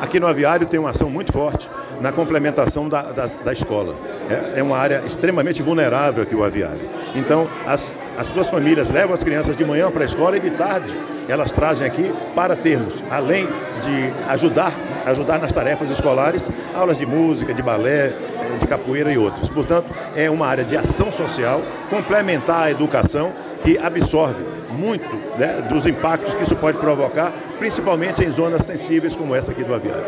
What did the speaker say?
Aqui no aviário tem uma ação muito forte na complementação da, da, da escola. É, é, uma área extremamente vulnerável aqui o aviário. Então, as, as suas famílias levam as crianças de manhã para a escola e de tarde elas trazem aqui para termos, além de ajudar, ajudar nas tarefas escolares, aulas de música, de balé, eh, de capoeira e outras. Portanto, é uma área de ação social complementar à educação que absorve muito né, dos impactos que isso pode provocar, principalmente em zonas sensíveis como essa aqui do aviário.